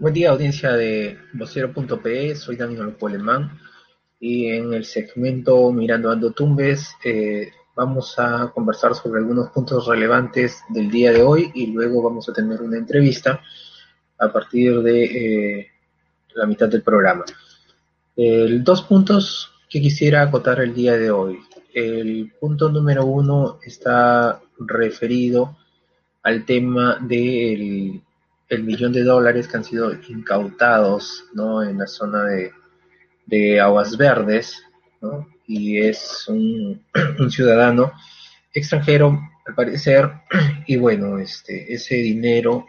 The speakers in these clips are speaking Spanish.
Buen día, audiencia de vocero.pe, soy Daniel Polemán y en el segmento Mirando Ando Tumbes eh, vamos a conversar sobre algunos puntos relevantes del día de hoy y luego vamos a tener una entrevista a partir de eh, la mitad del programa. dos puntos que quisiera acotar el día de hoy. El punto número uno está referido al tema del el millón de dólares que han sido incautados ¿no? en la zona de, de Aguas Verdes, ¿no? y es un, ciudadano extranjero al parecer, y bueno, este, ese dinero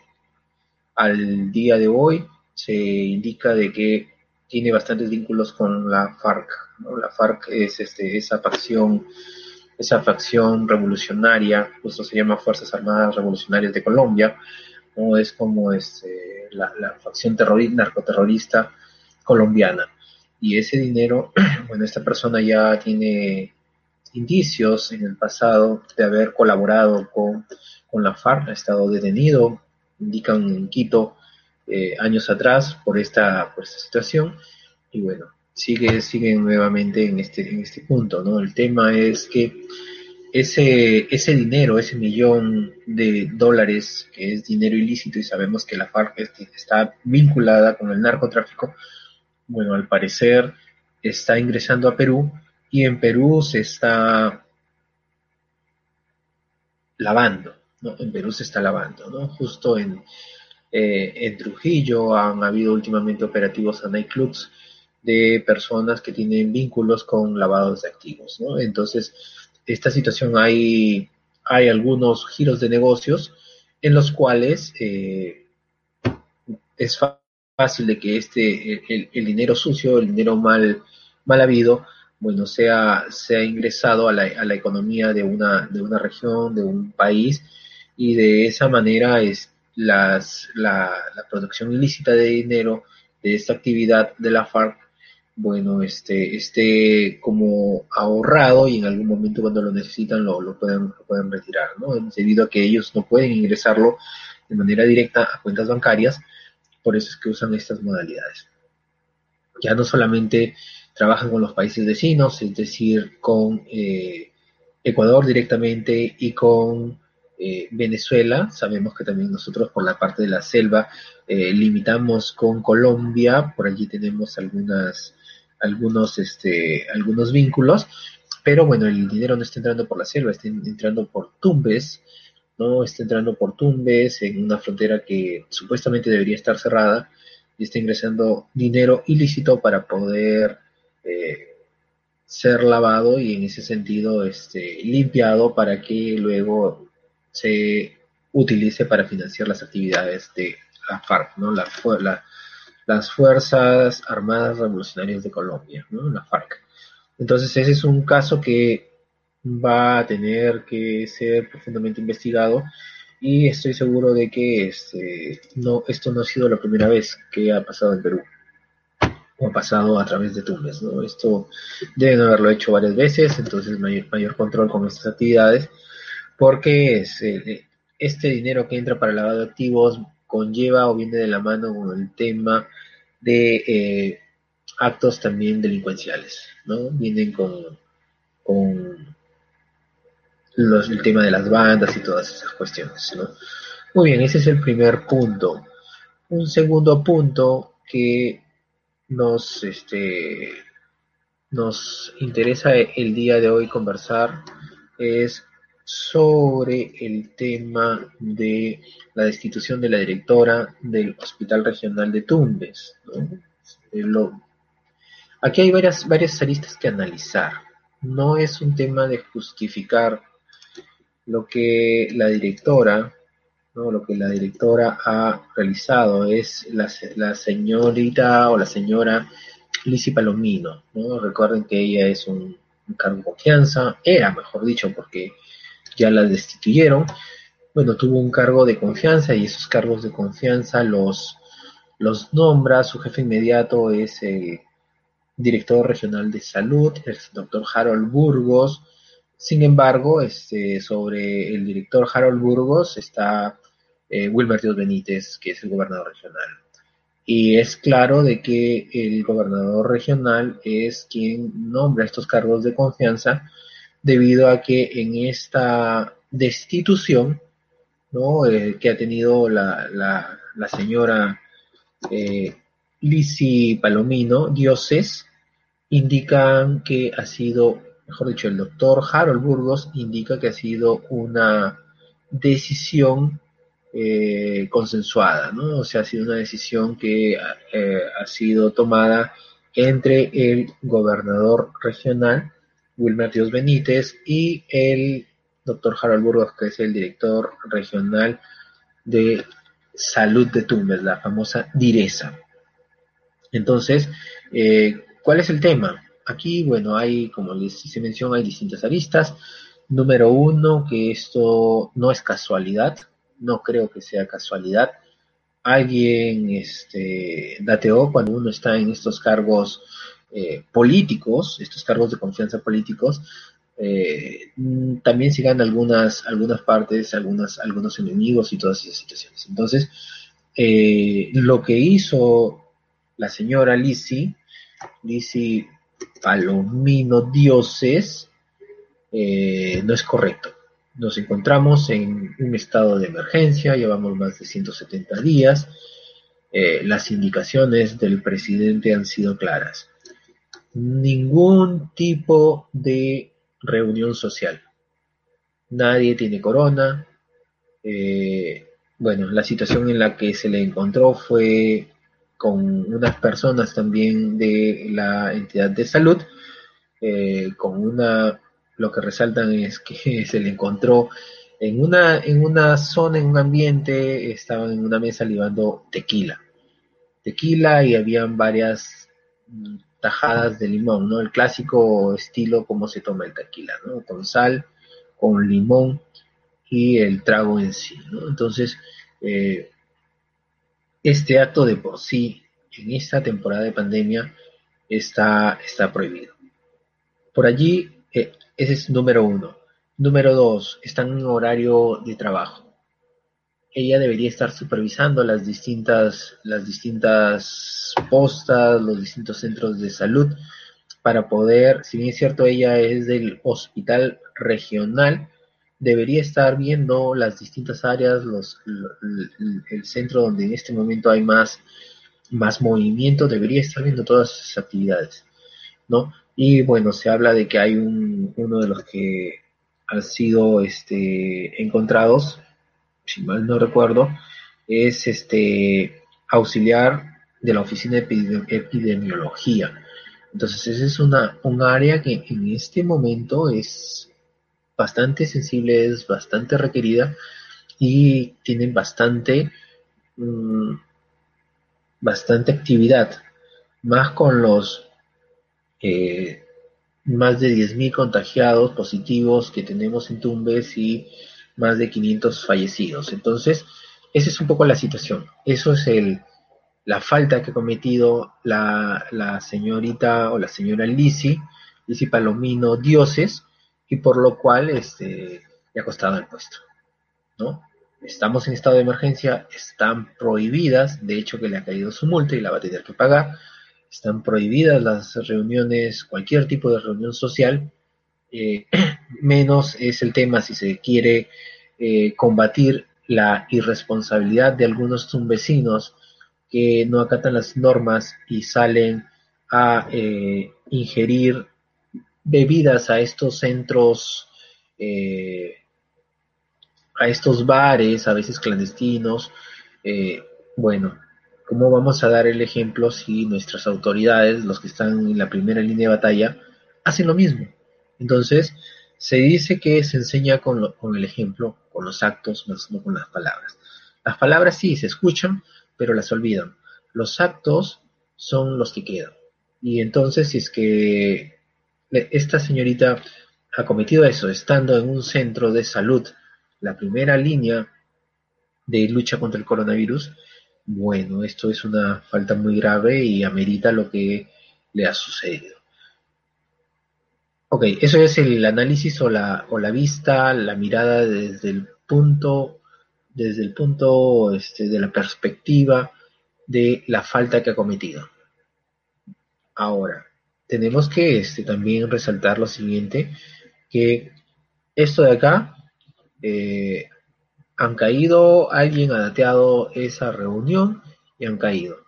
al día de hoy se indica de que tiene bastantes vínculos con la FARC. ¿no? La FARC es este, esa facción esa facción revolucionaria, justo se llama Fuerzas Armadas Revolucionarias de Colombia, ¿no? es como este, la, facción terrorista, narcoterrorista colombiana. Y ese dinero, bueno, esta persona ya tiene indicios en el pasado de haber colaborado con, con la FARC, ha estado detenido, indican en Quito eh, años atrás por esta, por esta situación. Y bueno, sigue, sigue nuevamente en este, en este punto, ¿no? El tema es que ese, ese dinero, ese millón de dólares, que es dinero ilícito y sabemos que la FARC está vinculada con el narcotráfico, bueno, al parecer está ingresando a Perú y en Perú se está lavando, ¿no? En Perú se está lavando, ¿no? Justo en, eh, en Trujillo han habido últimamente operativos a nightclubs de personas que tienen vínculos con lavados de activos, ¿no? Entonces, esta situación hay, hay algunos giros de negocios en los cuales eh, es fácil de que este, el, dinero sucio, el dinero mal, mal habido, bueno, sea, sea ingresado a la, a la economía de una, de una región, de un país, y de esa manera es las, la, la producción ilícita de dinero de esta actividad de la FARC bueno, este, esté como ahorrado y en algún momento cuando lo necesitan lo, lo, pueden, pueden retirar, ¿no? Debido a que ellos no pueden ingresarlo de manera directa a cuentas bancarias, por eso es que usan estas modalidades. Ya no solamente trabajan con los países vecinos, es decir, con eh, Ecuador directamente y con eh, Venezuela. Sabemos que también nosotros por la parte de la selva eh, limitamos con Colombia, por allí tenemos algunas algunos, este, algunos vínculos, pero bueno, el dinero no está entrando por la selva, está entrando por Tumbes, ¿no? Está entrando por Tumbes en una frontera que supuestamente debería estar cerrada y está ingresando dinero ilícito para poder eh, ser lavado y en ese sentido este, limpiado para que luego se utilice para financiar las actividades de la FARC, ¿no? La, la, las Fuerzas Armadas Revolucionarias de Colombia, ¿no? la FARC. Entonces ese es un caso que va a tener que ser profundamente investigado y estoy seguro de que este, no, esto no ha sido la primera vez que ha pasado en Perú o ha pasado a través de Tumbes. ¿no? Esto deben haberlo hecho varias veces, entonces mayor, mayor control con estas actividades porque es, eh, este dinero que entra para el lavado de activos conlleva o viene de la mano con el tema de eh, actos también delincuenciales, ¿no? Vienen con, con los, el tema de las bandas y todas esas cuestiones, ¿no? Muy bien, ese es el primer punto. un segundo punto que nos, este, nos interesa el día de hoy conversar es sobre el tema de la destitución de la directora del Hospital Regional de Tumbes. aquí hay varias, varias aristas que analizar. No es un tema de justificar lo que la directora, lo que la directora ha realizado es la, la señorita o la señora Lizzie Palomino. ¿no? Recuerden que ella es un, un cargo de confianza, era mejor dicho, porque ya la destituyeron. Bueno, tuvo un cargo de confianza y esos cargos de confianza los, los nombra, su jefe inmediato es el director regional de salud, el doctor Harold Burgos. Sin embargo, este, sobre el director Harold Burgos está eh, Wilmer Dios Benítez, que es el gobernador regional. Y es claro de que el gobernador regional es quien nombra estos cargos de confianza debido a que en esta destitución ¿no? Eh, que ha tenido la, la, señora eh, Palomino, dioses, indican que ha sido, mejor dicho, el doctor Harold Burgos indica que ha sido una decisión eh, consensuada, ¿no? O sea, ha sido una decisión que ha sido tomada entre el gobernador regional Wilmer Dios Benítez y el doctor Harold Burgos, que es el director regional de salud de Tumbes, la famosa DIRESA. Entonces, eh, ¿cuál es el tema? Aquí, bueno, hay, como les se mencionó, hay distintas aristas. Número uno, que esto no es casualidad, no creo que sea casualidad. Alguien este, dateó cuando uno está en estos cargos eh, políticos, estos cargos de confianza políticos, eh, también sigan algunas, algunas partes, algunas, algunos enemigos y todas esas situaciones. Entonces, eh, lo que hizo la señora Lisi, Lisi Palomino Dioses, no es correcto. Nos encontramos en un estado de emergencia, llevamos más de 170 días. las indicaciones del presidente han sido claras ningún tipo de reunión social. Nadie tiene corona. Eh, bueno, la situación en la que se le encontró fue con unas personas también de la entidad de salud, eh, con una, lo que resaltan es que se le encontró en una, en una zona, en un ambiente, estaban en una mesa libando tequila. Tequila y habían varias tajadas de limón, ¿no? El clásico estilo como se toma el tequila, ¿no? Con sal, con limón y el trago en sí, ¿no? Entonces, eh, este acto de por sí, en esta temporada de pandemia, está, está prohibido. Por allí, eh, ese es número uno. Número dos, están en horario de trabajo ella debería estar supervisando las distintas, las distintas postas, los distintos centros de salud, para poder, si bien es cierto, ella es del hospital regional, debería estar viendo las distintas áreas, los, el, centro donde en este momento hay más, más movimiento, debería estar viendo todas esas actividades, ¿no? Y bueno, se habla de que hay un, uno de los que han sido este, encontrados si mal no recuerdo, es este auxiliar de la oficina de epidemiología. Entonces, esa es una, un área que en este momento es bastante sensible, es bastante requerida y tienen bastante, mm, bastante actividad, más con los eh, más de 10.000 contagiados positivos que tenemos en Tumbes y más de 500 fallecidos. Entonces, esa es un poco la situación. Eso es el, la falta que ha cometido la, señorita o la señora Lisi, Lisi Palomino Dioses, y por lo cual este, le ha costado el puesto. ¿no? Estamos en estado de emergencia, están prohibidas, de hecho que le ha caído su multa y la va a tener que pagar, están prohibidas las reuniones, cualquier tipo de reunión social, eh, menos es el tema si se quiere eh, combatir la irresponsabilidad de algunos tumbesinos que no acatan las normas y salen a eh, ingerir bebidas a estos centros, a estos bares, a veces clandestinos. Bueno, ¿cómo vamos a dar el ejemplo si nuestras autoridades, los que están en la primera línea de batalla, hacen lo mismo? Entonces, se dice que se enseña con, con el ejemplo, con los actos, más no con las palabras. Las palabras sí se escuchan, pero las olvidan. Los actos son los que quedan. Y entonces, si es que esta señorita ha cometido eso, estando en un centro de salud, la primera línea de lucha contra el coronavirus, bueno, esto es una falta muy grave y amerita lo que le ha sucedido. Ok, eso es el análisis o la, o la vista, la mirada desde el punto, desde el punto este, de la perspectiva de la falta que ha cometido. Ahora, tenemos que este, también resaltar lo siguiente, que esto de acá, eh, han caído, alguien ha dateado esa reunión y han caído.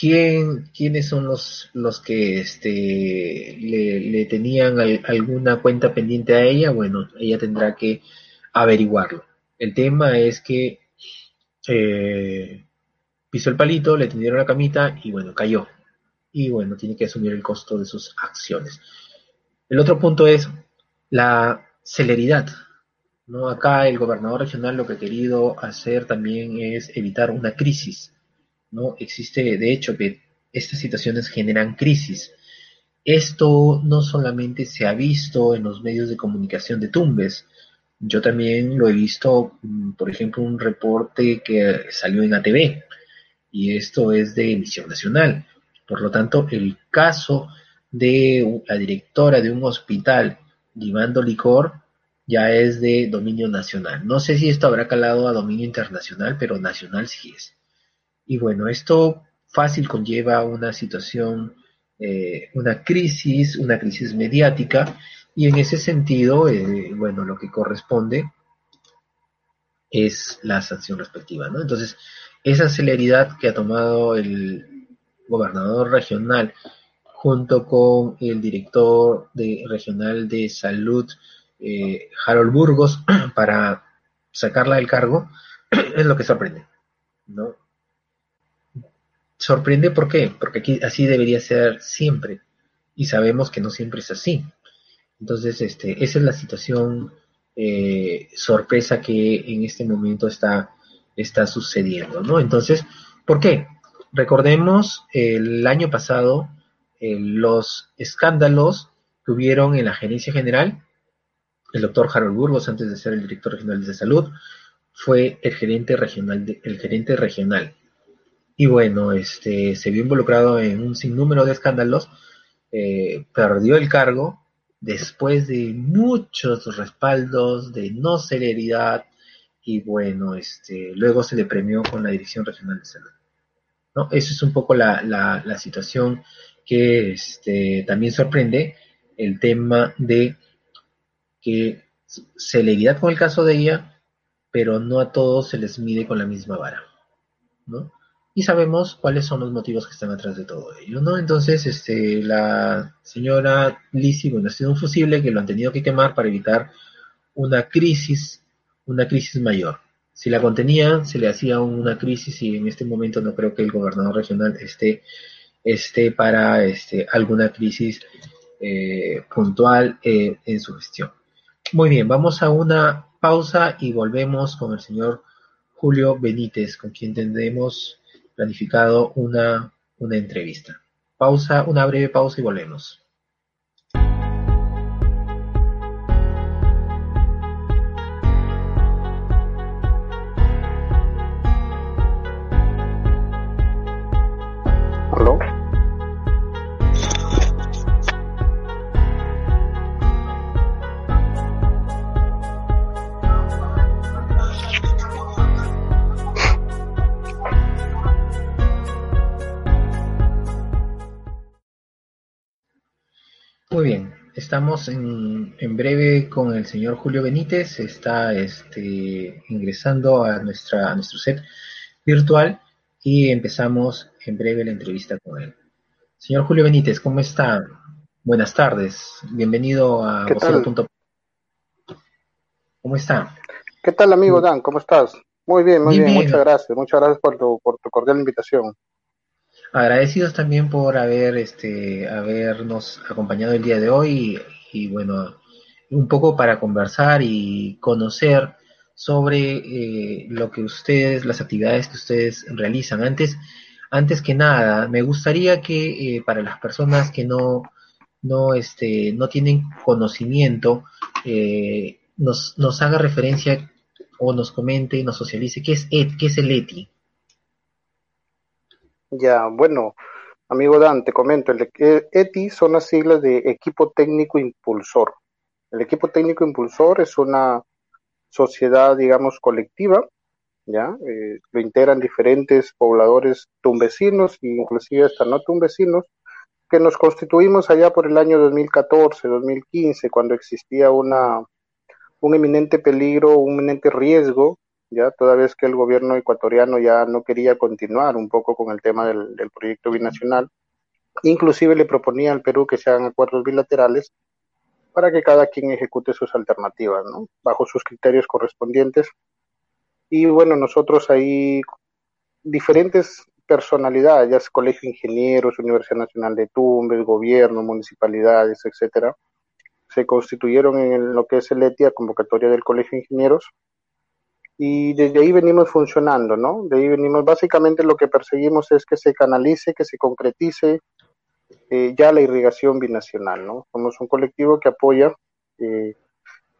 ¿Quién, ¿Quiénes son los, los que este, le, tenían alguna cuenta pendiente a ella? Bueno, ella tendrá que averiguarlo. El tema es que eh, pisó el palito, le tendieron la camita y bueno, cayó y bueno, tiene que asumir el costo de sus acciones. El otro punto es la celeridad. ¿no? Acá el gobernador regional lo que ha querido hacer también es evitar una crisis. ¿No? Existe, de hecho, que estas situaciones generan crisis. Esto no solamente se ha visto en los medios de comunicación de Tumbes, yo también lo he visto, mm, por ejemplo, un reporte que salió en ATV, y esto es de emisión nacional. Por lo tanto, el caso de la directora de un hospital llevando licor ya es de dominio nacional. No sé si esto habrá calado a dominio internacional, pero nacional sí es. Y bueno, esto fácil conlleva una situación, eh, una crisis, una crisis mediática, y en ese sentido, eh, bueno, lo que corresponde es la sanción respectiva, ¿no? Entonces, esa celeridad que ha tomado el, gobernador regional, junto con el director de, regional de salud, eh, Harold Burgos, para sacarla del cargo, es lo que sorprende. ¿no? Sorprende ¿por qué? Porque aquí así debería ser siempre. Y sabemos que no siempre es así. Entonces, este, esa es la situación eh, sorpresa que en este momento está, está sucediendo, ¿no? Entonces, ¿por qué? Recordemos el año pasado eh, los escándalos que hubieron en la gerencia general. El doctor Harold Burgos, antes de ser el director regional de salud, fue el gerente regional, el gerente regional. Y bueno, este, se vio involucrado en un sinnúmero de escándalos, eh, perdió el cargo después de muchos respaldos, de no celeridad, y bueno, este, luego se le premió con la Dirección Regional de Salud. ¿no? Esa es un poco la, la, situación que este, también sorprende, el tema de que celeridad con el caso de ella, pero no a todos se les mide con la misma vara, ¿no? Y sabemos cuáles son los motivos que están atrás de todo ello, ¿no? Entonces, este, la señora Lisi, bueno, ha sido un fusible que lo han tenido que quemar para evitar una crisis, una crisis mayor. Si la contenía, se le hacía una crisis y en este momento no creo que el gobernador regional esté, esté para este, alguna crisis eh, puntual eh, en su gestión. Muy bien, vamos a una pausa y volvemos con el señor Julio Benítez, con quien tendremos planificado una, una entrevista. Pausa, una breve pausa y volvemos. Estamos en, breve con el señor Julio Benítez, está este, ingresando a, nuestra, a nuestro set virtual y empezamos en breve la entrevista con él. Señor Julio Benítez, ¿cómo está? Buenas tardes, bienvenido a vocero.com. ¿Cómo está? ¿Qué tal, amigo Dan? ¿Cómo estás? Muy bien, muy bien, muchas gracias. Muchas gracias por tu, por tu cordial invitación. Agradecidos también por haber, este, habernos acompañado el día de hoy y, bueno, un poco para conversar y conocer sobre eh, lo que ustedes, las actividades que ustedes realizan. Antes, antes que nada, me gustaría que eh, para las personas que no, no, este, no tienen conocimiento, eh, nos, nos haga referencia o nos comente y nos socialice qué es, qué es el ETI. Ya, bueno, amigo Dan, te comento, el ETI son las siglas de Equipo Técnico Impulsor. El Equipo Técnico Impulsor es una sociedad, digamos, colectiva, ¿ya? Eh, lo integran diferentes pobladores tumbesinos e inclusive hasta no tumbesinos, que nos constituimos allá por el año 2014, 2015, cuando existía una un eminente peligro, un eminente riesgo, ya toda vez que el gobierno ecuatoriano ya no quería continuar un poco con el tema del, proyecto binacional. Inclusive le proponía al Perú que se hagan acuerdos bilaterales para que cada quien ejecute sus alternativas, ¿no? Bajo sus criterios correspondientes. Y bueno, nosotros ahí, diferentes personalidades, ya es Colegio de Ingenieros, Universidad Nacional de Tumbes, gobierno, municipalidades, etcétera, se constituyeron en lo que es el ETIA, convocatoria del Colegio de Ingenieros, y desde ahí venimos funcionando, ¿no? De ahí venimos, básicamente lo que perseguimos es que se canalice, que se concretice eh, ya la irrigación binacional, ¿no? Somos un colectivo que apoya eh,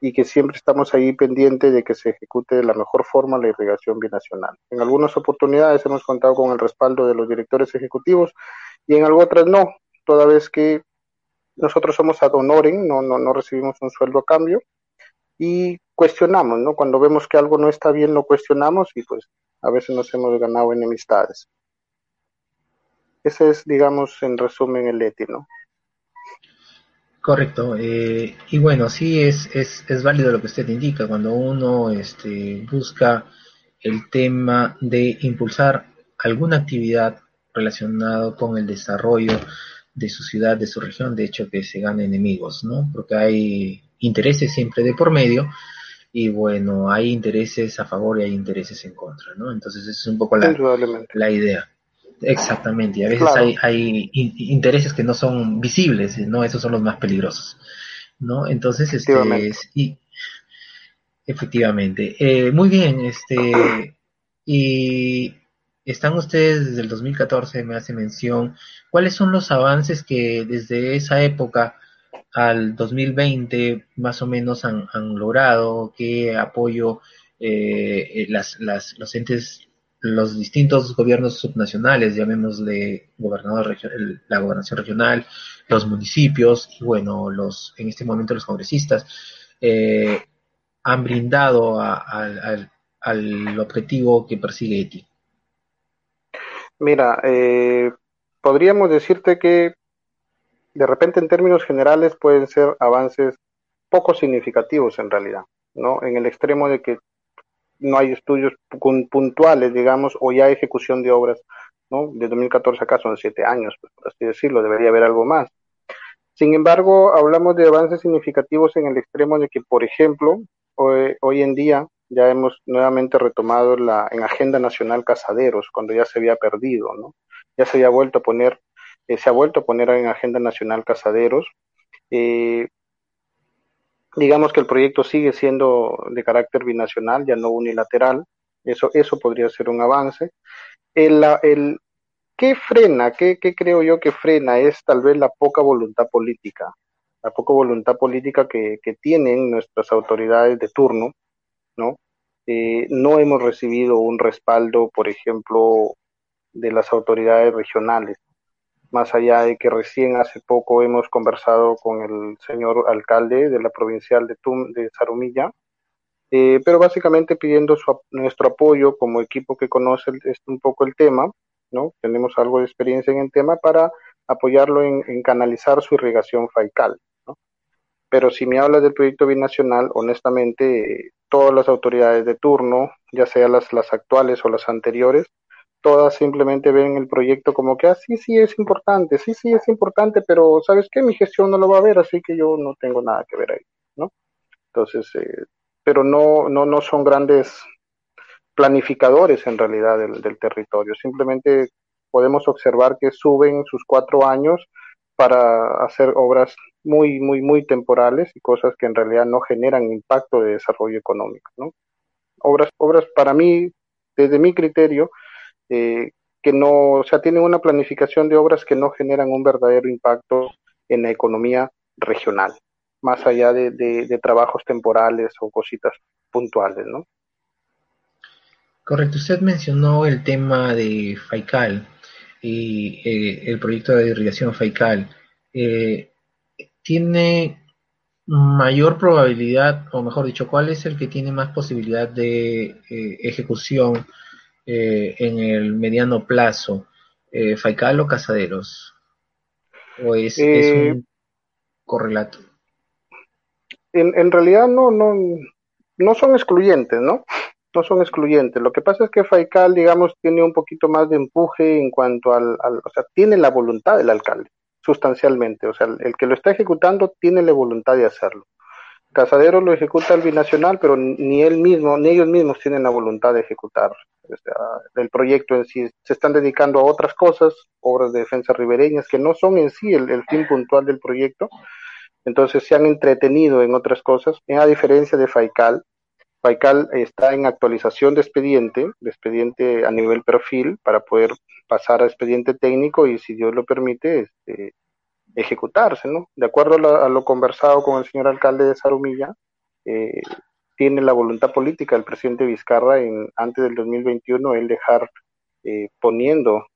y que siempre estamos ahí pendientes de que se ejecute de la mejor forma la irrigación binacional. En algunas oportunidades hemos contado con el respaldo de los directores ejecutivos y en otras no, toda vez que nosotros somos ad honorem, no, no, no recibimos un sueldo a cambio y cuestionamos, ¿no? Cuando vemos que algo no está bien, lo cuestionamos y pues a veces nos hemos ganado enemistades. Ese es, digamos, en resumen el ETI, ¿no? Correcto. Eh, y bueno, sí es, es, es válido lo que usted indica. Cuando uno este, busca el tema de impulsar alguna actividad relacionada con el desarrollo de su ciudad, de su región, de hecho que se gana enemigos, ¿no? Porque hay intereses siempre de por medio y bueno, hay intereses a favor y hay intereses en contra, ¿no? Entonces esa es un poco la, la idea. Exactamente, y a veces hay, hay intereses que no son visibles, ¿no? Esos son los más peligrosos, ¿no? Entonces, este, y, efectivamente. Eh, muy bien, este, y están ustedes desde el 2014, me hace mención, ¿cuáles son los avances que desde esa época al 2020 más o menos han, logrado? ¿Qué apoyo eh, las, las, los entes, los distintos gobiernos subnacionales, llamémosle gobernador, la gobernación regional, los municipios y bueno, los en este momento los congresistas, eh, han brindado al, al objetivo que persigue ETI? Mira, eh, podríamos decirte que de repente en términos generales pueden ser avances poco significativos en realidad, ¿no? En el extremo de que no hay estudios puntuales, digamos, o ya ejecución de obras, ¿no? De 2014 acá son siete años, pues, por así decirlo, debería haber algo más. Sin embargo, hablamos de avances significativos en el extremo de que, por ejemplo, hoy, hoy en día ya hemos nuevamente retomado la en agenda nacional casaderos cuando ya se había perdido, ¿no? Ya se había vuelto a poner, eh, se ha vuelto a poner en agenda nacional casaderos. Eh, digamos que el proyecto sigue siendo de carácter binacional, ya no unilateral. Eso, eso podría ser un avance. El, el, ¿Qué frena? ¿Qué, ¿Qué creo yo que frena? Es tal vez la poca voluntad política, la poca voluntad política que, que tienen nuestras autoridades de turno, ¿no? Eh, no hemos recibido un respaldo, por ejemplo, de las autoridades regionales, más allá de que recién hace poco hemos conversado con el señor alcalde de la provincial de, Tum, de Zarumilla, eh, pero básicamente pidiendo nuestro apoyo como equipo que conoce un poco el tema, ¿no? Tenemos algo de experiencia en el tema para apoyarlo en, canalizar su irrigación faical, ¿no? Pero si me habla del proyecto binacional, honestamente, todas las autoridades de turno, ya sea las, las actuales o las anteriores, todas simplemente ven el proyecto como que, ah, sí, sí, es importante, sí, sí, es importante, pero ¿sabes qué? Mi gestión no lo va a ver, así que yo no tengo nada que ver ahí, ¿no? Entonces, eh, pero no, no, no son grandes planificadores en realidad del, del territorio, simplemente podemos observar que suben sus cuatro años para hacer obras muy, muy, muy temporales y cosas que en realidad no generan impacto de desarrollo económico, ¿no? Obras, obras para mí, desde mi criterio, eh, que no, o sea, tienen una planificación de obras que no generan un verdadero impacto en la economía regional, más allá de, de, trabajos temporales o cositas puntuales, ¿no? Correcto, usted mencionó el tema de FAICAL y eh, el proyecto de irrigación FAICAL. Eh, ¿Tiene mayor probabilidad, o mejor dicho, cuál es el que tiene más posibilidad de ejecución eh, en el mediano plazo, eh, Faical o Casaderos? ¿O es, eh, un correlato? En, en, realidad no, no, no son excluyentes, ¿no? No son excluyentes. Lo que pasa es que Faical, digamos, tiene un poquito más de empuje en cuanto al, al o sea, tiene la voluntad del alcalde, sustancialmente. O sea, el que lo está ejecutando tiene la voluntad de hacerlo. Casadero lo ejecuta el binacional, pero ni él mismo, ni ellos mismos tienen la voluntad de ejecutar el proyecto en sí. Se están dedicando a otras cosas, obras de defensa ribereñas, que no son en sí el, fin puntual del proyecto. Entonces se han entretenido en otras cosas, a diferencia de FAICAL. FAICAL está en actualización de expediente, de expediente a nivel perfil, para poder pasar a expediente técnico y, si Dios lo permite, este, ejecutarse, ¿no? De acuerdo a lo, conversado con el señor alcalde de Zarumilla, eh, tiene la voluntad política del presidente Vizcarra en antes del 2021 el dejar eh, poniendo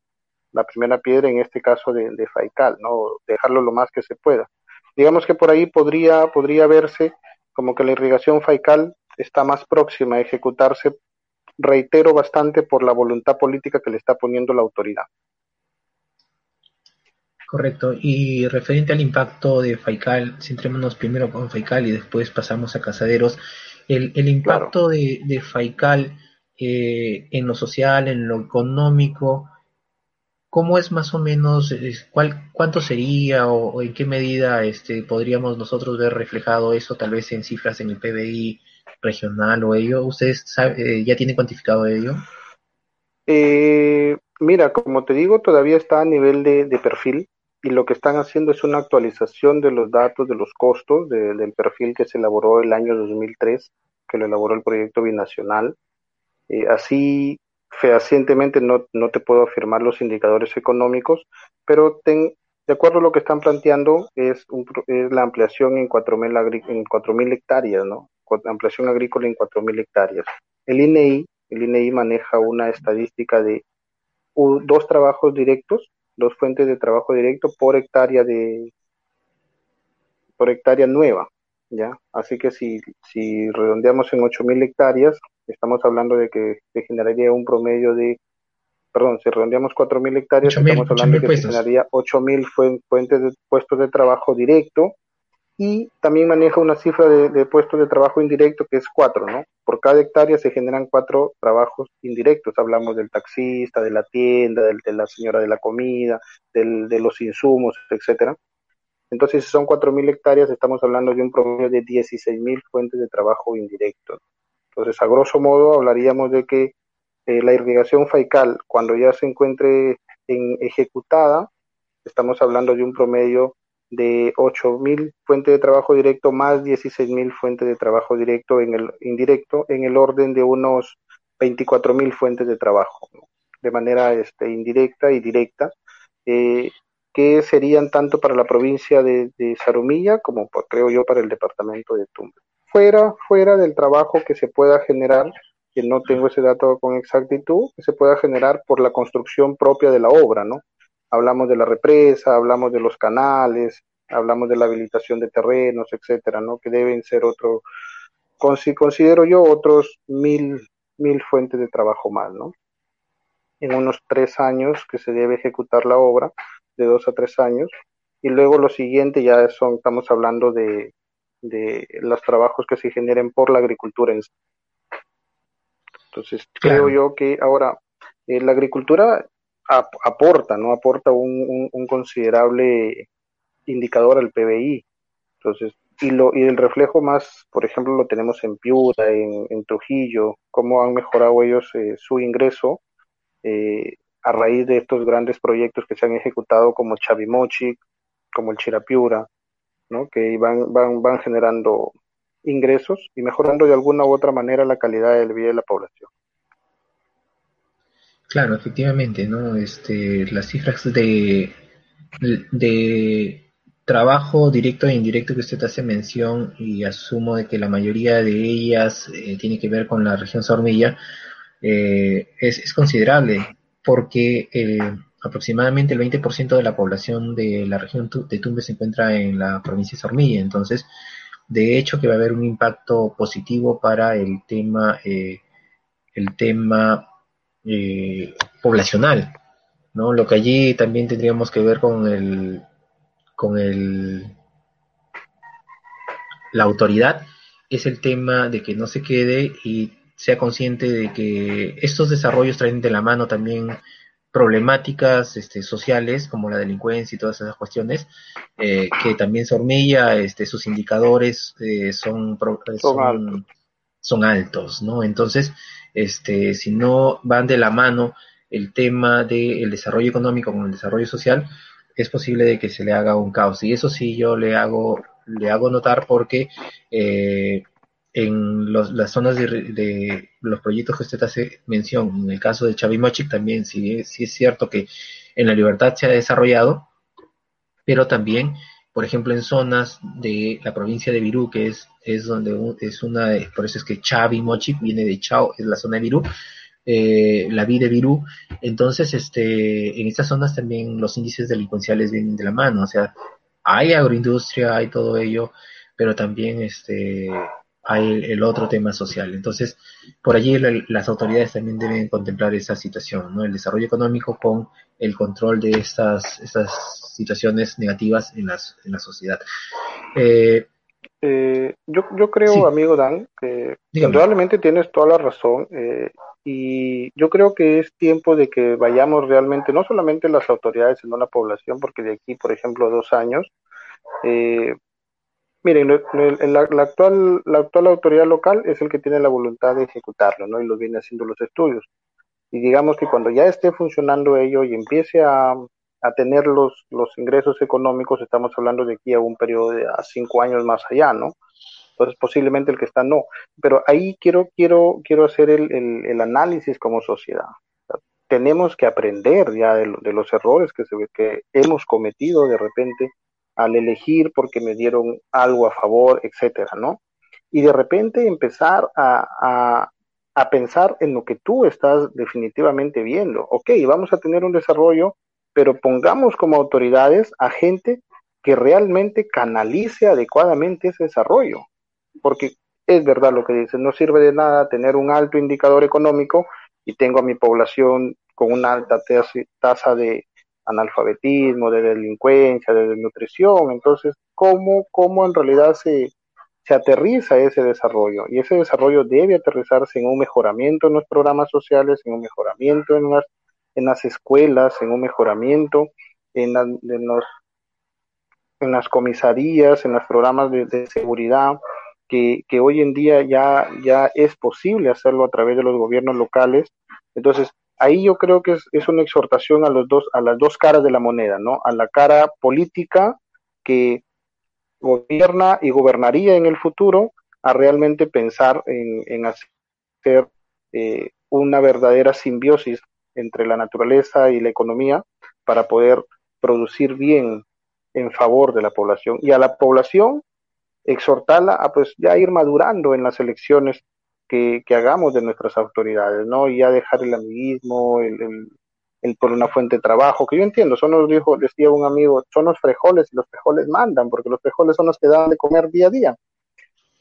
la primera piedra en este caso de, de, Faical, ¿no? Dejarlo lo más que se pueda. Digamos que por ahí podría, podría verse como que la irrigación Faical está más próxima a ejecutarse, reitero bastante, por la voluntad política que le está poniendo la autoridad. Correcto. Y referente al impacto de Faical, centrémonos primero con Faical y después pasamos a Casaderos. El, el impacto de, de, Faical eh, en lo social, en lo económico, ¿cómo es más o menos, cuál, cuánto sería o, en qué medida este, podríamos nosotros ver reflejado eso, tal vez en cifras en el PBI regional o ello? ¿Ustedes sabe, eh, ya tienen cuantificado ello? Eh, mira, como te digo, todavía está a nivel de, de perfil y lo que están haciendo es una actualización de los datos de los costos del perfil que se elaboró el año 2003, que lo elaboró el proyecto binacional. Eh, así, fehacientemente no, no te puedo afirmar los indicadores económicos, pero de acuerdo a lo que están planteando es, un, la ampliación en 4.000 en 4.000 hectáreas, ¿no? Ampliación agrícola en 4.000 hectáreas. El INEI, el INEI maneja una estadística de dos trabajos directos dos fuentes de trabajo directo por hectárea de por hectárea nueva, ¿ya? Así que si, si redondeamos en 8.000 hectáreas, estamos hablando de que se generaría un promedio de, perdón, si redondeamos 4.000 hectáreas, estamos hablando de que se generaría 8.000 fuentes de puestos de trabajo directo y también maneja una cifra de, puestos de trabajo indirecto que es cuatro, ¿no? Por cada hectárea se generan cuatro trabajos indirectos. Hablamos del taxista, de la tienda, del, de la señora de la comida, del, de los insumos, etcétera. Entonces, si son cuatro mil hectáreas, estamos hablando de un promedio de 16 mil fuentes de trabajo indirecto. Entonces, a grosso modo, hablaríamos de que eh, la irrigación faical, cuando ya se encuentre en ejecutada, estamos hablando de un promedio de 8.000 fuentes de trabajo directo más 16.000 fuentes de trabajo directo en el indirecto en el orden de unos 24.000 fuentes de trabajo de manera este, indirecta y directa eh, que serían tanto para la provincia de, Zarumilla como creo yo para el departamento de Tumba. Fuera fuera del trabajo que se pueda generar que no tengo ese dato con exactitud que se pueda generar por la construcción propia de la obra no hablamos de la represa, hablamos de los canales, hablamos de la habilitación de terrenos, etcétera, ¿no? Que deben ser otro, considero yo otros mil, mil fuentes de trabajo más, ¿no? En unos tres años que se debe ejecutar la obra, de dos a tres años, y luego lo siguiente ya son, estamos hablando de, de los trabajos que se generen por la agricultura en sí. Entonces, creo yo que ahora eh, la agricultura aporta, ¿no? Aporta un, considerable indicador al PBI. Entonces, y, lo, y el reflejo más, por ejemplo, lo tenemos en Piura, en, Trujillo, cómo han mejorado ellos eh, su ingreso eh, a raíz de estos grandes proyectos que se han ejecutado como Chavimochi, como el Chirapiura, ¿no? que van, van, van generando ingresos y mejorando de alguna u otra manera la calidad de vida de la población. Claro, efectivamente, ¿no? Este, las cifras de, de trabajo directo e indirecto que usted hace mención y asumo de que la mayoría de ellas eh, tiene que ver con la región Sormilla, eh, es, es, considerable porque eh, aproximadamente el 20% de la población de la región de Tumbe se encuentra en la provincia de Sormilla, entonces de hecho que va a haber un impacto positivo para el tema, el tema eh, poblacional, ¿no? Lo que allí también tendríamos que ver con el, con el, la autoridad es el tema de que no se quede y sea consciente de que estos desarrollos traen de la mano también problemáticas este, sociales como la delincuencia y todas esas cuestiones, eh, que también Sormilla, este, sus indicadores eh, son, son, altos. ¿no? Entonces, este, si no van de la mano el tema del desarrollo económico con el desarrollo social, es posible de que se le haga un caos. Y eso sí yo le hago, le hago notar porque eh, en las zonas de, los proyectos que usted hace mención, en el caso de Chavimochic también sí, sí es cierto que en la libertad se ha desarrollado, pero también, por ejemplo, en zonas de la provincia de Virú, que es, es donde es una, por eso es que Chavimochic viene de Chao, es la zona de Virú, eh, la vida de Virú, entonces este, en estas zonas también los índices delincuenciales vienen de la mano, o sea, hay agroindustria, hay todo ello, pero también este hay el otro tema social. Entonces, por allí las autoridades también deben contemplar esa situación, ¿no? El desarrollo económico con el control de estas, estas situaciones negativas en, las, en la sociedad. Eh, eh, yo, yo creo, amigo Dan, que realmente tienes toda la razón eh, y yo creo que es tiempo de que vayamos realmente, no solamente las autoridades, sino la población, porque de aquí, por ejemplo, dos años, eh, Miren, la, actual, la actual autoridad local es el que tiene la voluntad de ejecutarlo, ¿no? Y lo viene haciendo los estudios. Y digamos que cuando ya esté funcionando ello y empiece a, a tener los, los ingresos económicos, estamos hablando de aquí a un periodo de a cinco años más allá, ¿no? Entonces posiblemente el que está no. Pero ahí quiero, quiero, quiero hacer el, el, análisis como sociedad. tenemos que aprender ya de, los errores que, se, que hemos cometido de repente al elegir porque me dieron algo a favor, etcétera, ¿no? Y de repente empezar a, a, pensar en lo que tú estás definitivamente viendo. Ok, vamos a tener un desarrollo, pero pongamos como autoridades a gente que realmente canalice adecuadamente ese desarrollo. Porque es verdad lo que dicen, no sirve de nada tener un alto indicador económico y tengo a mi población con una alta tasa de, analfabetismo, de delincuencia, de desnutrición. Entonces, ¿cómo, cómo en realidad se, se aterriza ese desarrollo? Y ese desarrollo debe aterrizarse en un mejoramiento en los programas sociales, en un mejoramiento en las, en las escuelas, en un mejoramiento en, en, los, en las comisarías, en los programas de, seguridad, que, hoy en día ya, ya es posible hacerlo a través de los gobiernos locales. Entonces, ahí yo creo que es, una exhortación a los dos, a las dos caras de la moneda, ¿no? A la cara política que gobierna y gobernaría en el futuro, a realmente pensar en, hacer eh, una verdadera simbiosis entre la naturaleza y la economía para poder producir bien en favor de la población y a la población exhortarla a pues ya ir madurando en las elecciones que, hagamos de nuestras autoridades, ¿no? Y ya dejar el amiguismo, el, el, por una fuente de trabajo, que yo entiendo, son los dijo, decía un amigo, son los frijoles y los frijoles mandan, porque los frijoles son los que dan de comer día a día.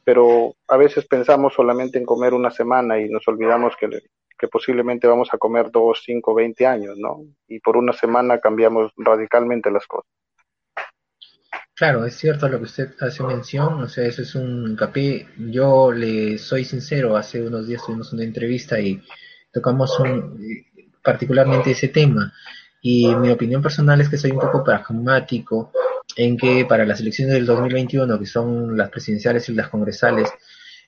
Pero a veces pensamos solamente en comer una semana y nos olvidamos que, que posiblemente vamos a comer dos, cinco, veinte años, ¿no? Y por una semana cambiamos radicalmente las cosas. Claro, es cierto lo que usted hace mención, o sea, eso es un hincapié. Yo le soy sincero, hace unos días tuvimos una entrevista y tocamos un, particularmente ese tema. Y mi opinión personal es que soy un poco pragmático en que para las elecciones del 2021, que son las presidenciales y las congresales,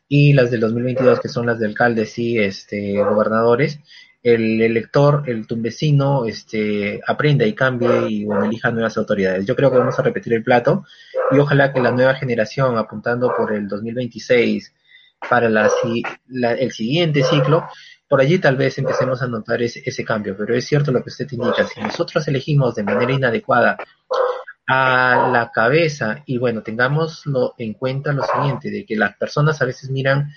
y las del 2022, que son las de alcaldes y este, gobernadores, el elector, el tumbecino, este, aprenda y cambie y elija nuevas autoridades. Yo creo que vamos a repetir el plato y ojalá que la nueva generación, apuntando por el 2026 para la, el siguiente ciclo, por allí tal vez empecemos a notar ese, ese cambio. Pero es cierto lo que usted indica, si nosotros elegimos de manera inadecuada a la cabeza y bueno, tengámoslo en cuenta lo siguiente, de que las personas a veces miran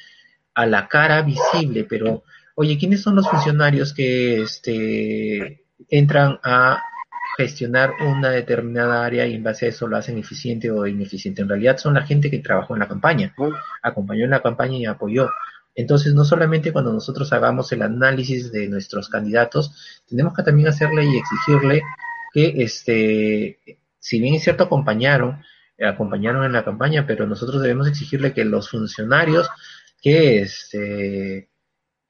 a la cara visible, pero oye, ¿quiénes son los funcionarios que este, entran a gestionar una determinada área y en base a eso lo hacen eficiente o ineficiente? En realidad son la gente que trabajó en la campaña, acompañó en la campaña y apoyó. Entonces, no solamente cuando nosotros hagamos el análisis de nuestros candidatos, tenemos que también hacerle y exigirle que, este, si bien es cierto, acompañaron, acompañaron en la campaña, pero nosotros debemos exigirle que los funcionarios que, este,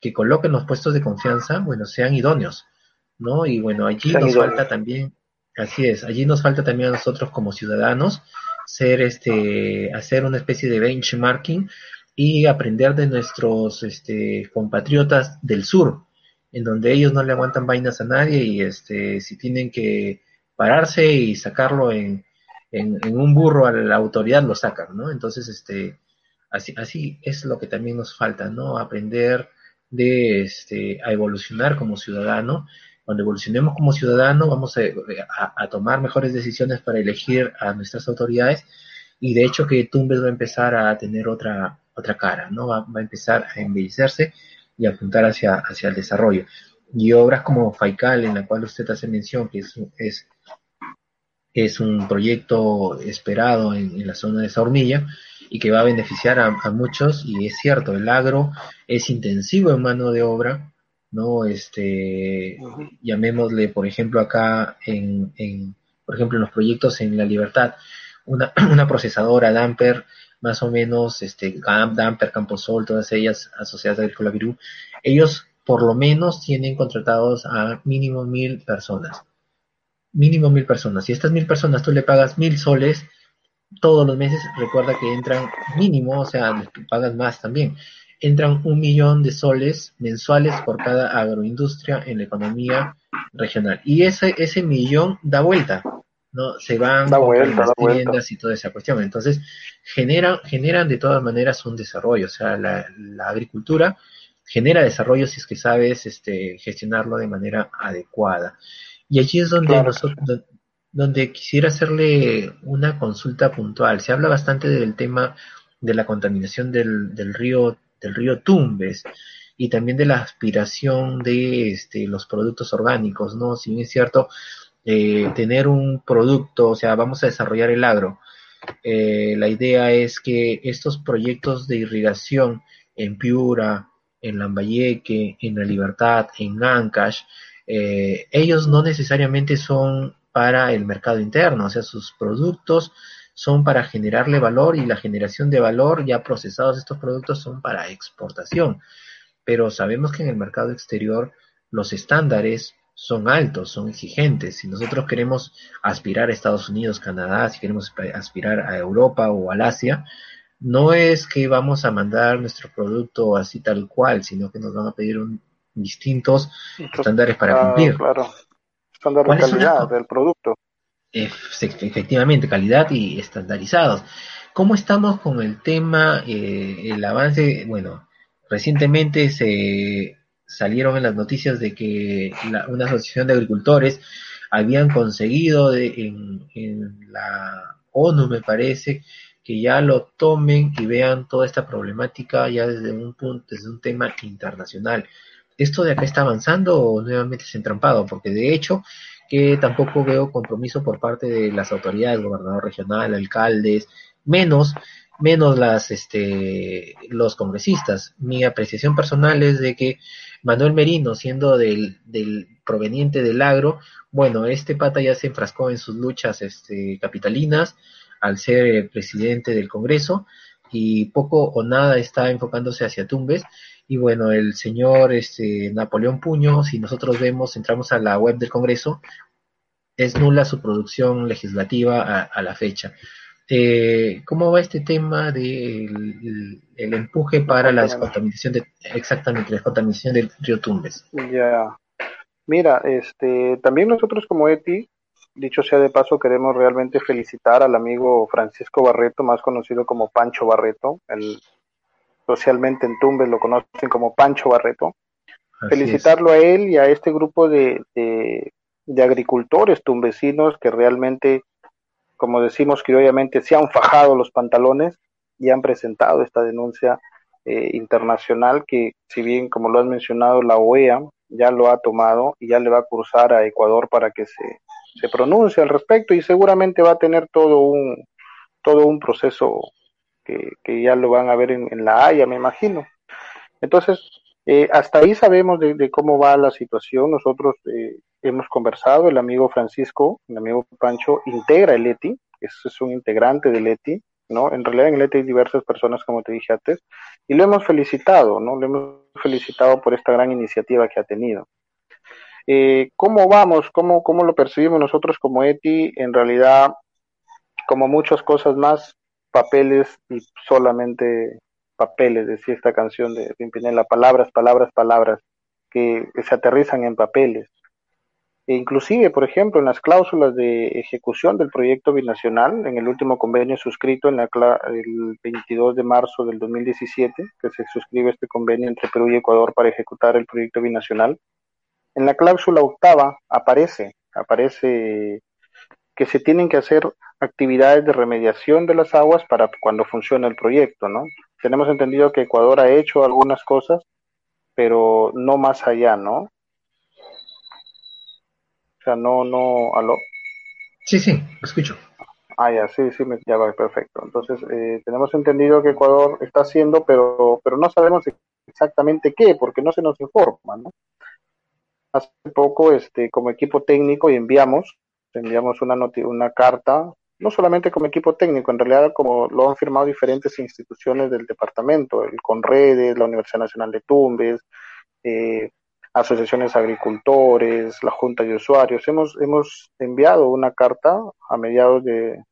que coloquen los puestos de confianza, bueno, sean idóneos, ¿no? Y bueno, allí nos falta también, así es, allí nos falta también a nosotros como ciudadanos ser este, hacer una especie de benchmarking y aprender de nuestros este, compatriotas del sur, en donde ellos no le aguantan vainas a nadie y este, si tienen que pararse y sacarlo en, en, un burro a la autoridad, lo sacan, ¿no? Entonces, este, así, así es lo que también nos falta, ¿no? Aprender de este, a evolucionar como ciudadano. Cuando evolucionemos como ciudadano vamos a, tomar mejores decisiones para elegir a nuestras autoridades y de hecho que Tumbes va a empezar a tener otra, otra cara, ¿no? Va, a empezar a embellecerse y a apuntar hacia, hacia el desarrollo. Y obras como Faical, en la cual usted hace mención, que es, es, es un proyecto esperado en, en la zona de Saurmilla, y que va a beneficiar a, muchos y es cierto, el agro es intensivo en mano de obra, ¿no? Este, llamémosle, por ejemplo, acá en, en, por ejemplo, en los proyectos en La Libertad, una, una procesadora Damper, más o menos, este, GAMP, Damper, Camposol, todas ellas asociadas a Agrícola Virú, ellos por lo menos tienen contratados a mínimo mil personas. Mínimo mil personas. Si estas mil personas tú le pagas mil soles, todos los meses, recuerda que entran mínimo, o sea, les pagan más también, entran un millón de soles mensuales por cada agroindustria en la economía regional. Y ese, ese millón da vuelta, ¿no? Se van da las tiendas y toda esa cuestión. Entonces, generan, generan de todas maneras un desarrollo, o sea, la, la agricultura genera desarrollo si es que sabes este, gestionarlo de manera adecuada. Y allí es donde nosotros, donde quisiera hacerle una consulta puntual. Se habla bastante del tema de la contaminación del, del río del río Tumbes y también de la aspiración de este, los productos orgánicos, ¿no? Si bien es cierto, eh, tener un producto, o sea, vamos a desarrollar el agro. Eh, la idea es que estos proyectos de irrigación en Piura, en Lambayeque, en La Libertad, en Ancash, eh, ellos no necesariamente son para el mercado interno, o sea, sus productos son para generarle valor y la generación de valor ya procesados estos productos son para exportación. Pero sabemos que en el mercado exterior los estándares son altos, son exigentes. Si nosotros queremos aspirar a Estados Unidos, Canadá, si queremos aspirar a Europa o al Asia, no es que vamos a mandar nuestro producto así tal cual, sino que nos van a pedir un, distintos estándares para ah, cumplir. Claro estándar de calidad del producto. Efectivamente, calidad y estandarizados. ¿Cómo estamos con el tema, eh, el avance? Bueno, recientemente se salieron en las noticias de que una asociación de agricultores habían conseguido en, en la ONU, me parece, que ya lo tomen y vean toda esta problemática ya desde un punto, desde un tema internacional esto de acá está avanzando o nuevamente es entrampado, porque de hecho que tampoco veo compromiso por parte de las autoridades, gobernador regional, alcaldes, menos menos las este los congresistas. Mi apreciación personal es de que Manuel Merino, siendo del, del proveniente del agro, bueno, este pata ya se enfrascó en sus luchas este, capitalinas al ser presidente del Congreso y poco o nada está enfocándose hacia Tumbes Y bueno, el señor este, Napoleón Puño, si nosotros vemos, entramos a la web del Congreso, es nula su producción legislativa a, la fecha. Eh, ¿Cómo va este tema del el empuje para la descontaminación de, exactamente, la descontaminación del río Tumbes? Ya, mira, este, también nosotros como ETI, dicho sea de paso, queremos realmente felicitar al amigo Francisco Barreto, más conocido como Pancho Barreto, el, socialmente en Tumbes lo conocen como Pancho Barreto. Felicitarlo a él y a este grupo de, de agricultores tumbesinos que realmente, como decimos que obviamente se han fajado los pantalones y han presentado esta denuncia eh, internacional que, si bien, como lo has mencionado, la OEA ya lo ha tomado y ya le va a cursar a Ecuador para que se, se pronuncie al respecto y seguramente va a tener todo un, todo un proceso que, ya lo van a ver en, en la Haya, me imagino. Entonces, eh, hasta ahí sabemos de, cómo va la situación. Nosotros eh, hemos conversado, el amigo Francisco, el amigo Pancho, integra el ETI, es, es un integrante del ETI, ¿no? En realidad en el ETI hay diversas personas, como te dije antes, y lo hemos felicitado, ¿no? Lo hemos felicitado por esta gran iniciativa que ha tenido. Eh, ¿Cómo vamos? ¿Cómo, ¿Cómo lo percibimos nosotros como ETI? En realidad, como muchas cosas más, papeles y solamente papeles, decía esta canción de Pimpinela, palabras, palabras, palabras, que, se aterrizan en papeles. E inclusive, por ejemplo, en las cláusulas de ejecución del proyecto binacional, en el último convenio suscrito en la, el 22 de marzo del 2017, que se suscribe este convenio entre Perú y Ecuador para ejecutar el proyecto binacional, en la cláusula octava aparece, aparece que se tienen que hacer actividades de remediación de las aguas para cuando funcione el proyecto, ¿no? Tenemos entendido que Ecuador ha hecho algunas cosas, pero no más allá, ¿no? O sea, no, no, ¿aló? Sí, sí, escucho. Ah, ya, sí, sí, ya va, perfecto. Entonces, eh, tenemos entendido que Ecuador está haciendo, pero, pero no sabemos exactamente qué, porque no se nos informa, ¿no? Hace poco, este, como equipo técnico, y enviamos enviamos una, una carta, no solamente como equipo técnico, en realidad como lo han firmado diferentes instituciones del departamento, el Conredes, la Universidad Nacional de Tumbes, eh, asociaciones agricultores, la Junta de Usuarios. Hemos, hemos enviado una carta a mediados de,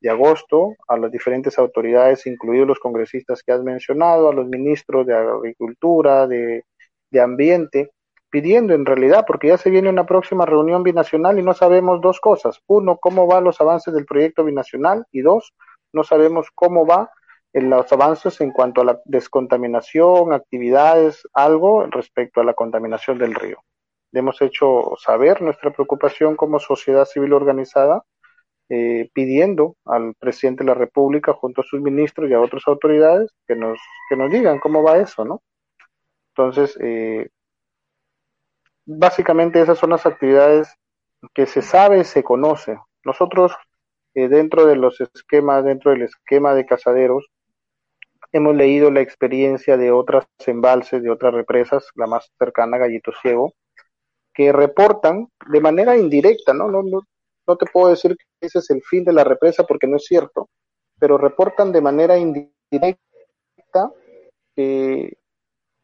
de agosto a las diferentes autoridades, incluidos los congresistas que has mencionado, a los ministros de Agricultura, de, de Ambiente, pidiendo en realidad, porque ya se viene una próxima reunión binacional y no sabemos dos cosas. Uno, cómo van los avances del proyecto binacional y dos, no sabemos cómo va los avances en cuanto a la descontaminación, actividades, algo respecto a la contaminación del río. Hemos hecho saber nuestra preocupación como sociedad civil organizada, eh, pidiendo al presidente de la República junto a sus ministros y a otras autoridades que nos, que nos digan cómo va eso, ¿no? Entonces, eh, básicamente esas son las actividades que se sabe, se conoce. Nosotros, eh, dentro de los esquemas, dentro del esquema de cazaderos, hemos leído la experiencia de otras embalses, de otras represas, la más cercana, Gallito Ciego, que reportan de manera indirecta, ¿no? No, no, no te puedo decir que ese es el fin de la represa porque no es cierto, pero reportan de manera indirecta que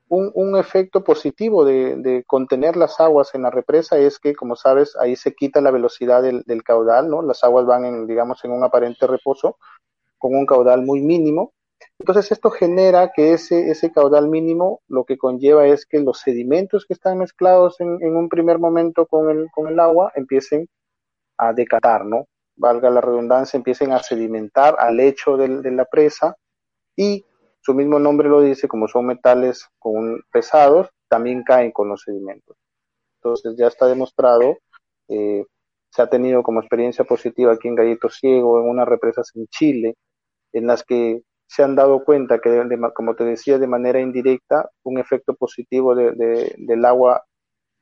un, efecto positivo de, contener las aguas en la represa es que, como sabes, ahí se quita la velocidad del, caudal, ¿no? Las aguas van, en, digamos, en un aparente reposo con un caudal muy mínimo. Entonces esto genera que ese, ese caudal mínimo lo que conlleva es que los sedimentos que están mezclados en, un primer momento con el, con el agua empiecen a decatar, ¿no? Valga la redundancia, empiecen a sedimentar al lecho de la presa y su mismo nombre lo dice, como son metales con pesados, también caen con los sedimentos. Entonces ya está demostrado, eh, se ha tenido como experiencia positiva aquí en Gallito Ciego, en unas represas en Chile, en las que se han dado cuenta que, como te decía, de manera indirecta, un efecto positivo del agua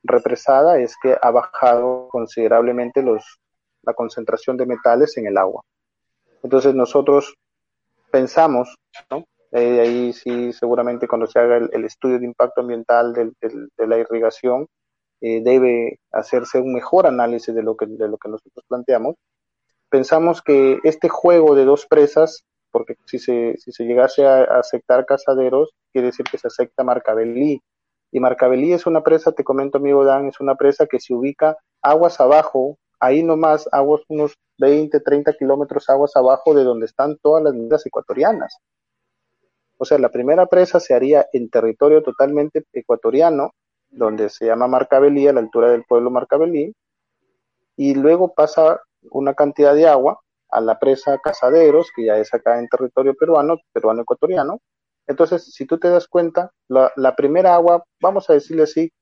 represada es que ha bajado considerablemente los, la concentración de metales en el agua. Entonces nosotros pensamos ¿no? Eh, ahí sí, seguramente cuando se haga el, estudio de impacto ambiental de la irrigación, eh, debe hacerse un mejor análisis de lo, que, de lo que nosotros planteamos. Pensamos que este juego de dos presas porque si se, si se llegase a, aceptar Casaderos, quiere decir que se acepta Marcabelí. Y Marcabelí es una presa, te comento amigo Dan, es una presa que se ubica aguas abajo, ahí nomás, aguas unos 20, 30 kilómetros aguas abajo de donde están todas las minas ecuatorianas. O sea, la primera presa se haría en territorio totalmente ecuatoriano, donde se llama Marcabelí, a la altura del pueblo Marcabelí, y luego pasa una cantidad de agua a la presa Casaderos, que ya es acá en territorio peruano, peruano-ecuatoriano. Entonces, si tú te das cuenta, la, primera agua, vamos a decirle así,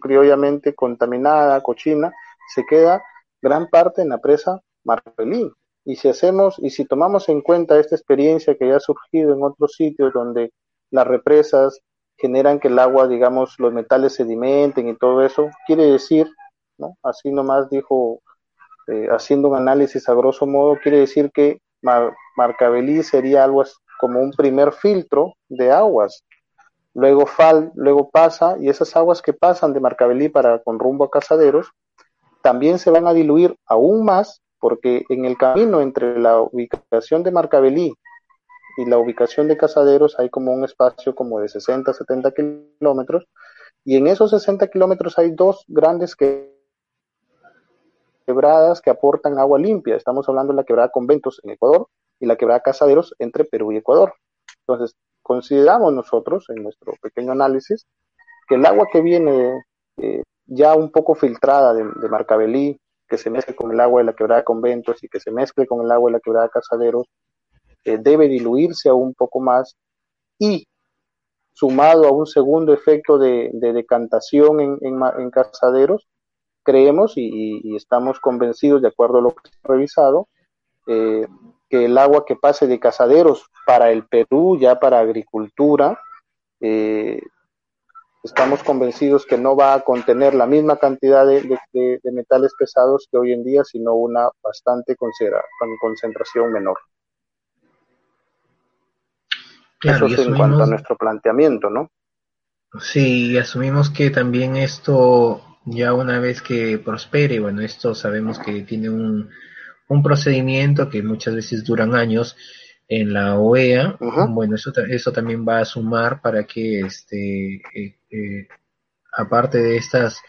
criollamente contaminada, cochina, se queda gran parte en la presa Marcabelí. Y si hacemos, y si tomamos en cuenta esta experiencia que ya ha surgido en otros sitios donde las represas generan que el agua, digamos, los metales sedimenten y todo eso, quiere decir, ¿no? Así nomás dijo eh, haciendo un análisis a grosso modo, quiere decir que Marcabelí sería algo como un primer filtro de aguas. Luego fal, luego pasa, y esas aguas que pasan de Marcabelí para con rumbo a Casaderos, también se van a diluir aún más, porque en el camino entre la ubicación de Marcabelí y la ubicación de Casaderos hay como un espacio como de 60, 70 kilómetros, y en esos 60 kilómetros hay dos grandes que quebradas que aportan agua limpia. Estamos hablando de la quebrada Conventos en Ecuador y la quebrada Casaderos entre Perú y Ecuador. Entonces, consideramos nosotros en nuestro pequeño análisis que el agua que viene eh, ya un poco filtrada de, Marcabelí, que se mezcle con el agua de la quebrada Conventos y que se mezcle con el agua de la quebrada Casaderos, eh, debe diluirse aún un poco más y sumado a un segundo efecto de, decantación en, en casaderos, creemos y, estamos convencidos, de acuerdo a lo que se ha revisado, eh, que el agua que pase de cazaderos para el Perú, ya para agricultura, eh, estamos convencidos que no va a contener la misma cantidad de, metales pesados que hoy en día, sino una bastante con concentración menor. Eso es en cuanto a nuestro planteamiento, ¿no? Sí, asumimos que también esto ya una vez que prospere, bueno, esto sabemos que tiene un, un procedimiento que muchas veces duran años en la OEA, bueno, eso, eso también va a sumar para que, este, eh, eh, aparte de estas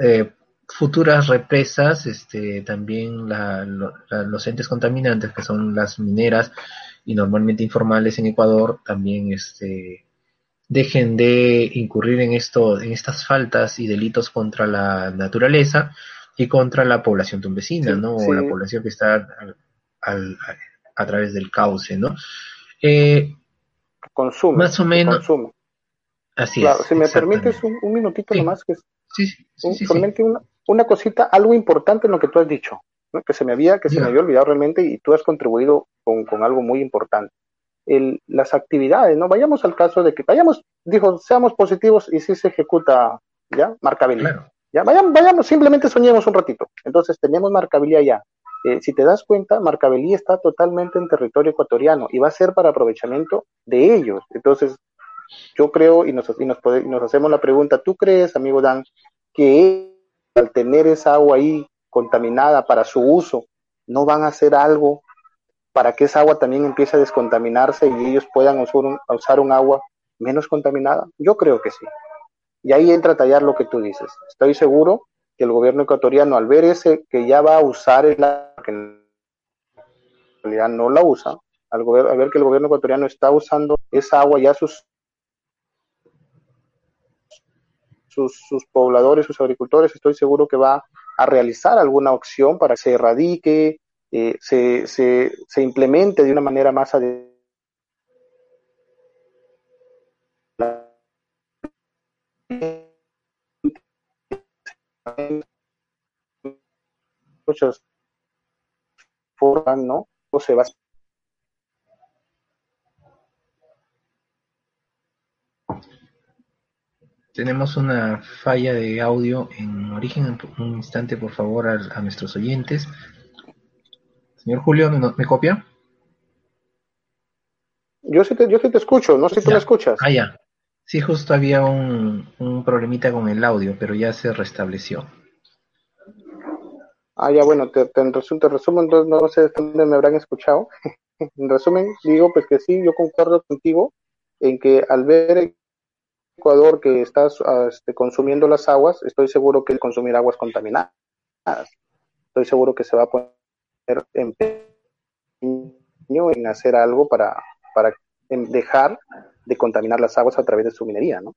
eh, futuras represas, este, también la, los entes contaminantes, que son las mineras y normalmente informales en Ecuador, también este, dejen de incurrir en esto, en estas faltas y delitos contra la naturaleza y contra la población tumbesina, ¿no? O la población que está al, a través del cauce, ¿no? Eh, consume. Más o menos. Consume. Así claro, Si me permites un, minutito nomás, que sí, sí, solamente una, una cosita, algo importante en lo que tú has dicho, que se me había, que se me había olvidado realmente y tú has contribuido con, con algo muy importante las actividades, ¿no? Vayamos al caso de que vayamos, dijo, seamos positivos y si se ejecuta, ¿ya? Marcabilidad. Ya, vayamos, vayamos, simplemente soñemos un ratito. Entonces, tenemos marcabilidad ya. Eh, si te das cuenta, Marcabilidad está totalmente en territorio ecuatoriano y va a ser para aprovechamiento de ellos. Entonces, yo creo y nos, y nos, nos hacemos la pregunta, ¿tú crees, amigo Dan, que al tener esa agua ahí contaminada para su uso, no van a hacer algo para que esa agua también empiece a descontaminarse y ellos puedan usar un, agua menos contaminada? Yo creo que sí. Y ahí entra a tallar lo que tú dices. Estoy seguro que el gobierno ecuatoriano, al ver ese que ya va a usar el que en realidad no la usa, al, ver que el gobierno ecuatoriano está usando esa agua ya sus, sus, sus pobladores, sus agricultores, estoy seguro que va a realizar alguna opción para que se erradique eh, se, se, se, implemente de una manera más adecuada. Muchas formas, ¿no? O se va Tenemos una falla de audio en origen. Un instante, por favor, a nuestros oyentes. Señor Julio, ¿me, copia? Yo sí, te, yo te escucho, no sé si tú me escuchas. Ah, ya. Sí, justo había un, un problemita con el audio, pero ya se restableció. Ah, ya, bueno, te, te, resumo, entonces no sé dónde me habrán escuchado. en resumen, digo pues que sí, yo concuerdo contigo en que al ver Ecuador que está este, consumiendo las aguas, estoy seguro que el consumir aguas contaminadas. Estoy seguro que se va a poner empeño en hacer algo para, para dejar de contaminar las aguas a través de su minería, ¿no?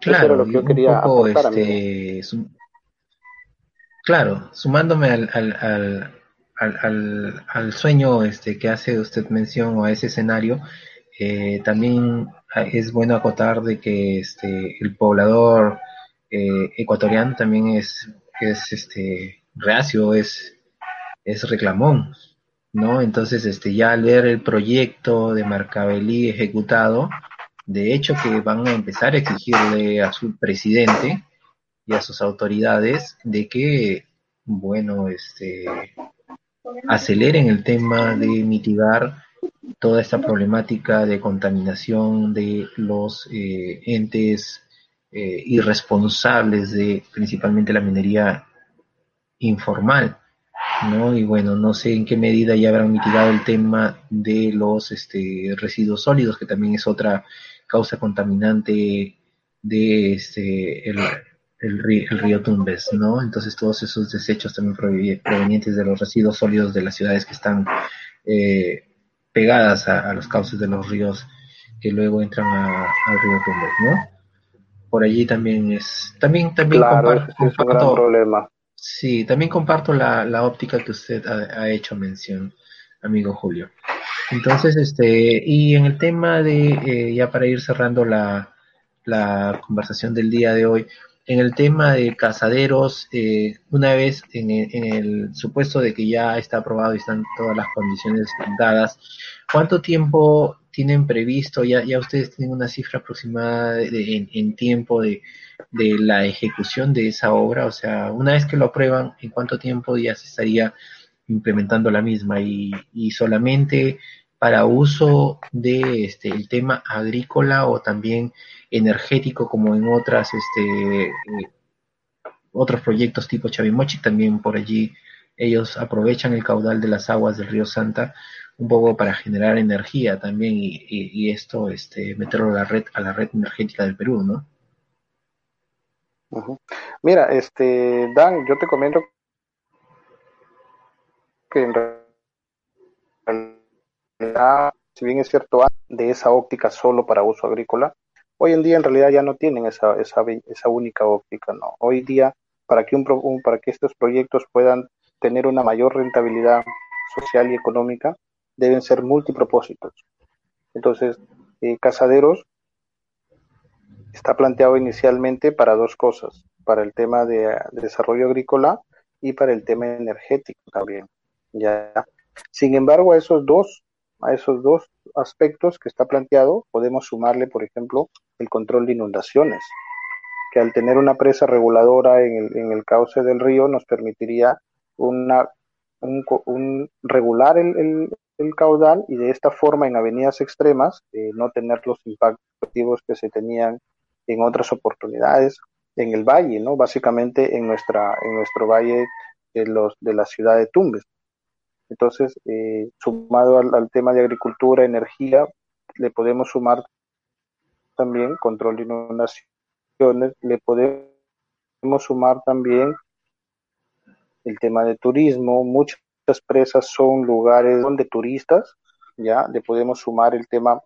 Claro, lo que yo quería poco, este, claro, sumándome al, al, al, al, sueño este, que hace usted mención o a ese escenario, eh, también es bueno acotar de que este, el poblador eh, ecuatoriano también es, es este, reacio, es, es reclamón, ¿no? Entonces, este, ya al ver el proyecto de Marcabelí ejecutado, de hecho que van a empezar a exigirle a su presidente y a sus autoridades de que, bueno, este, aceleren el tema de mitigar toda esta problemática de contaminación de los eh, entes eh, irresponsables de principalmente la minería informal. ¿No? Y bueno, no sé en qué medida ya habrán mitigado el tema de los este, residuos sólidos, que también es otra causa contaminante de este, el, el, río, Tumbes, ¿no? Entonces todos esos desechos también provenientes de los residuos sólidos de las ciudades que están eh, pegadas a, los cauces de los ríos que luego entran al río Tumbes, ¿no? Por allí también es, también, también comparto, problema. Sí, también comparto la, la óptica que usted ha hecho mención, amigo Julio. Entonces, este, y en el tema de, eh, ya para ir cerrando la, la, conversación del día de hoy, en el tema de casaderos, eh, una vez en el, supuesto de que ya está aprobado y están todas las condiciones dadas, ¿cuánto tiempo tienen previsto? Ya, ya ustedes tienen una cifra aproximada en, en, tiempo de, de la ejecución de esa obra, o sea, una vez que lo aprueban, ¿en cuánto tiempo ya se estaría implementando la misma y, y solamente para uso de este el tema agrícola o también energético como en otras este eh, otros proyectos tipo Chavimochi también por allí ellos aprovechan el caudal de las aguas del río Santa un poco para generar energía también y, y, esto este meterlo a la red a la red energética del Perú no Mira, este Dan, yo te comento que en realidad, si bien es cierto, de esa óptica solo para uso agrícola, hoy en día en realidad ya no tienen esa, esa, esa única óptica, ¿no? Hoy día, para que, un, para que estos proyectos puedan tener una mayor rentabilidad social y económica, deben ser multipropósitos. Entonces, eh, Casaderos está planteado inicialmente para dos cosas, para el tema de desarrollo agrícola y para el tema energético también. Ya. Sin embargo, a esos dos, a esos dos aspectos que está planteado, podemos sumarle, por ejemplo, el control de inundaciones, que al tener una presa reguladora en el, en el cauce del río nos permitiría una, un, regular el, el, caudal y de esta forma en avenidas extremas no tener los impactos que se tenían en otras oportunidades en el valle, ¿no? Básicamente en nuestra en nuestro valle de los de la ciudad de Tumbes. Entonces, eh, sumado al, tema de agricultura, energía, le podemos sumar también control de inundaciones, le podemos sumar también el tema de turismo, muchas presas son lugares donde turistas, ya le podemos sumar el tema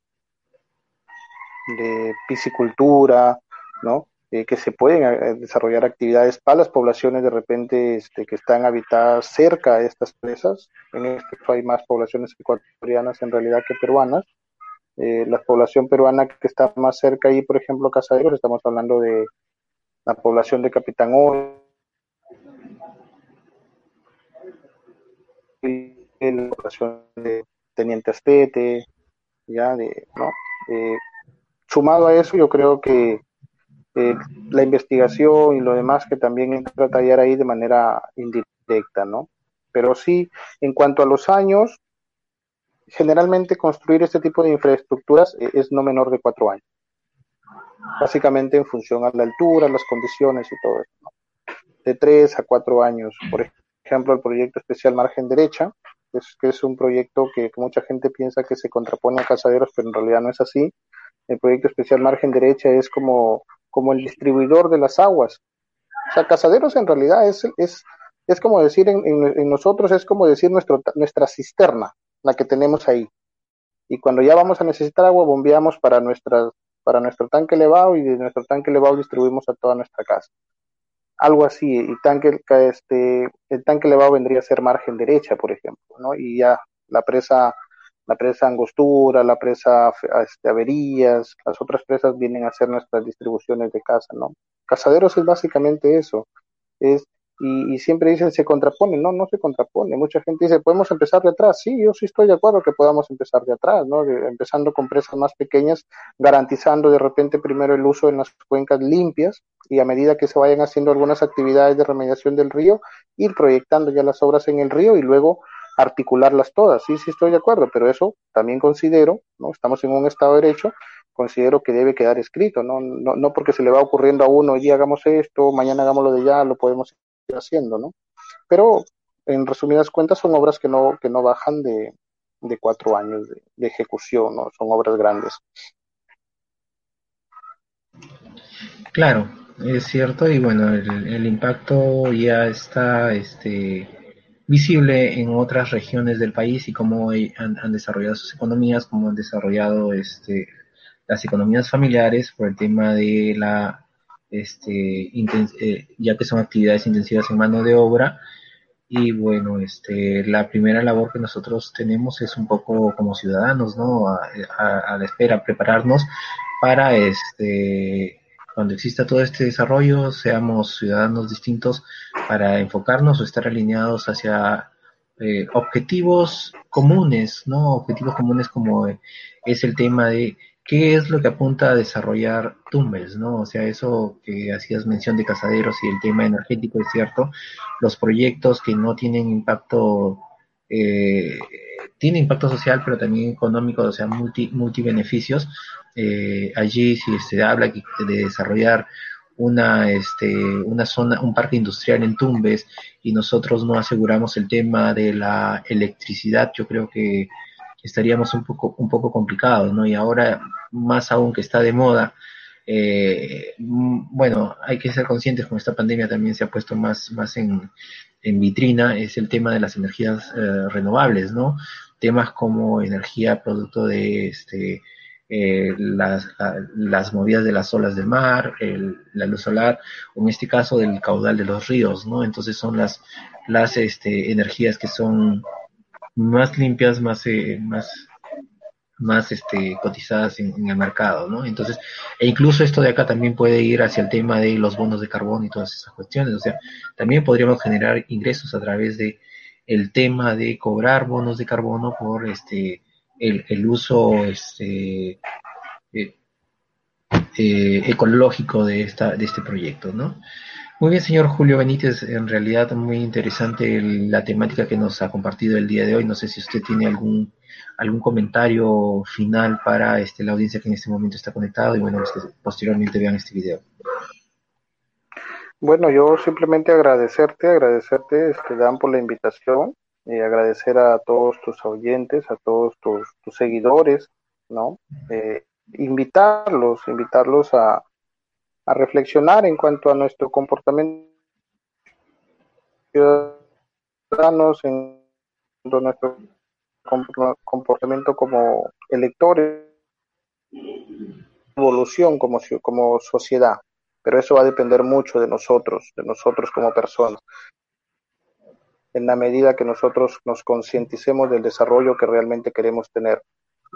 de piscicultura, ¿no? Eh, que se pueden eh, desarrollar actividades para las poblaciones de repente este, que están habitadas cerca de estas presas. En este caso hay más poblaciones ecuatorianas en realidad que peruanas. Eh, la población peruana que está más cerca ahí, por ejemplo, Casaderos, estamos hablando de la población de Capitán Oro, la población de Teniente Astete, ya de, ¿no? sumado a eso, yo creo que eh, la investigación y lo demás que también entra a tallar ahí de manera indirecta, ¿no? Pero sí, en cuanto a los años, generalmente construir este tipo de infraestructuras eh, es no menor de cuatro años. Básicamente en función a la altura, las condiciones y todo eso. ¿no? De tres a cuatro años. Por ejemplo, el proyecto especial Margen Derecha es que es un proyecto que, mucha gente piensa que se contrapone a Casaderos, pero en realidad no es así. El proyecto especial Margen Derecha es como, como el distribuidor de las aguas. O sea, Casaderos en realidad es, es, es como decir en, nosotros, es como decir nuestro, nuestra cisterna, la que tenemos ahí. Y cuando ya vamos a necesitar agua, bombeamos para, nuestra, para nuestro tanque elevado y de nuestro tanque elevado distribuimos a toda nuestra casa algo así, y tanque, este, el tanque elevado vendría a ser margen derecha, por ejemplo, ¿no? Y ya la presa, la presa Angostura, la presa este, Averías, las otras presas vienen a ser nuestras distribuciones de casa, ¿no? Casaderos es básicamente eso, es y, siempre dicen se contrapone, no, no se contrapone. Mucha gente dice, podemos empezar de atrás. Sí, yo sí estoy de acuerdo que podamos empezar de atrás, ¿no? empezando con presas más pequeñas, garantizando de repente primero el uso en las cuencas limpias y a medida que se vayan haciendo algunas actividades de remediación del río, ir proyectando ya las obras en el río y luego articularlas todas. Sí, sí estoy de acuerdo, pero eso también considero, ¿no? Estamos en un Estado de Derecho, considero que debe quedar escrito, ¿no? No, no porque se le va ocurriendo a uno, hoy día hagamos esto, mañana hagamos lo de ya, lo podemos haciendo, ¿no? Pero en resumidas cuentas son obras que no, que no bajan de, de cuatro años de, ejecución, ¿no? Son obras grandes. Claro, es cierto, y bueno, el, impacto ya está este, visible en otras regiones del país y cómo han, han, desarrollado sus economías, cómo han desarrollado este, las economías familiares por el tema de la este, eh, ya que son actividades intensivas en mano de obra. Y bueno, este, la primera labor que nosotros tenemos es un poco como ciudadanos, ¿no? A, la espera, prepararnos para este, cuando exista todo este desarrollo, seamos ciudadanos distintos para enfocarnos o estar alineados hacia eh, objetivos comunes, ¿no? Objetivos comunes como es el tema de ¿Qué es lo que apunta a desarrollar Tumbes, no? O sea, eso que hacías mención de casaderos y el tema energético es cierto. Los proyectos que no tienen impacto, eh, tiene impacto social, pero también económico, o sea, multi, multibeneficios. Eh, allí si se habla de desarrollar una, este, una zona, un parque industrial en Tumbes y nosotros no aseguramos el tema de la electricidad, yo creo que estaríamos un poco, un poco complicados, ¿no? Y ahora, más aún que está de moda, eh, bueno, hay que ser conscientes con esta pandemia también se ha puesto más, más en, en vitrina, es el tema de las energías eh, renovables, ¿no? Temas como energía producto de este, eh, las, las movidas de las olas del mar, el, la luz solar, o en este caso del caudal de los ríos, ¿no? Entonces son las, las este, energías que son más limpias, más, eh, más, más este, cotizadas en, el mercado, ¿no? Entonces, e incluso esto de acá también puede ir hacia el tema de los bonos de carbón y todas esas cuestiones, o sea, también podríamos generar ingresos a través de el tema de cobrar bonos de carbono por este el, uso este eh, eh, ecológico de esta de este proyecto, ¿no? Muy bien, señor Julio Benítez, en realidad muy interesante la temática que nos ha compartido el día de hoy. No sé si usted tiene algún algún comentario final para este, la audiencia que en este momento está conectado y bueno, que posteriormente vean este video. Bueno, yo simplemente agradecerte, agradecerte, este, Dan, por la invitación y agradecer a todos tus oyentes, a todos tus, seguidores, ¿no? Eh, invitarlos, invitarlos a, a reflexionar en cuanto a nuestro comportamiento ciudadanos, en nuestro comportamiento como electores, evolución como, como sociedad. Pero eso va a depender mucho de nosotros, de nosotros como personas. En la medida que nosotros nos concienticemos del desarrollo que realmente queremos tener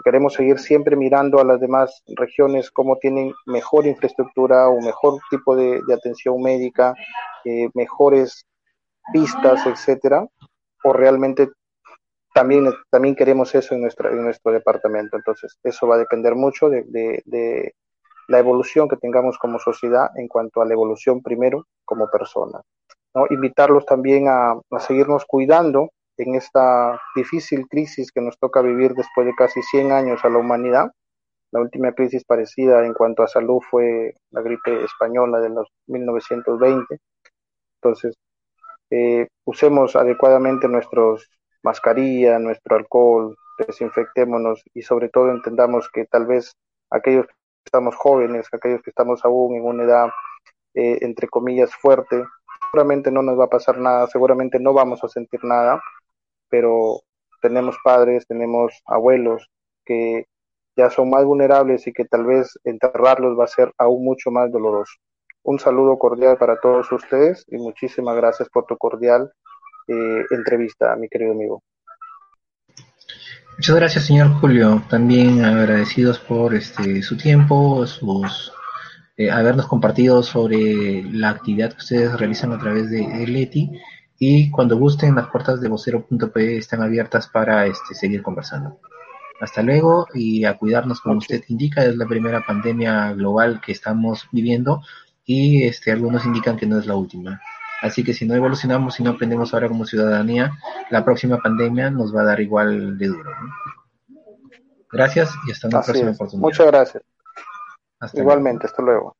queremos seguir siempre mirando a las demás regiones cómo tienen mejor infraestructura o mejor tipo de, atención médica, eh, mejores pistas, etcétera, o realmente también, también queremos eso en, nuestra, en nuestro departamento. Entonces, eso va a depender mucho de, la evolución que tengamos como sociedad en cuanto a la evolución primero como persona. ¿no? Invitarlos también a, a seguirnos cuidando en esta difícil crisis que nos toca vivir después de casi 100 años a la humanidad. La última crisis parecida en cuanto a salud fue la gripe española de los 1920. Entonces, eh, usemos adecuadamente nuestros, mascarilla, nuestro alcohol, desinfectémonos y sobre todo entendamos que tal vez aquellos que estamos jóvenes, aquellos que estamos aún en una edad eh, entre comillas fuerte, seguramente no nos va a pasar nada, seguramente no vamos a sentir nada, pero tenemos padres, tenemos abuelos que ya son más vulnerables y que tal vez enterrarlos va a ser aún mucho más doloroso. Un saludo cordial para todos ustedes y muchísimas gracias por tu cordial eh, entrevista, mi querido amigo. Muchas gracias, señor Julio. También agradecidos por este su tiempo, sus eh, habernos compartido sobre la actividad que ustedes realizan a través de, Leti y cuando gusten las puertas de vocero.p están abiertas para este, seguir conversando. Hasta luego y a cuidarnos como usted indica, es la primera pandemia global que estamos viviendo y este, algunos indican que no es la última. Así que si no evolucionamos y no aprendemos ahora como ciudadanía, la próxima pandemia nos va a dar igual de duro. Gracias y hasta una próxima oportunidad. Muchas gracias. Igualmente, hasta luego.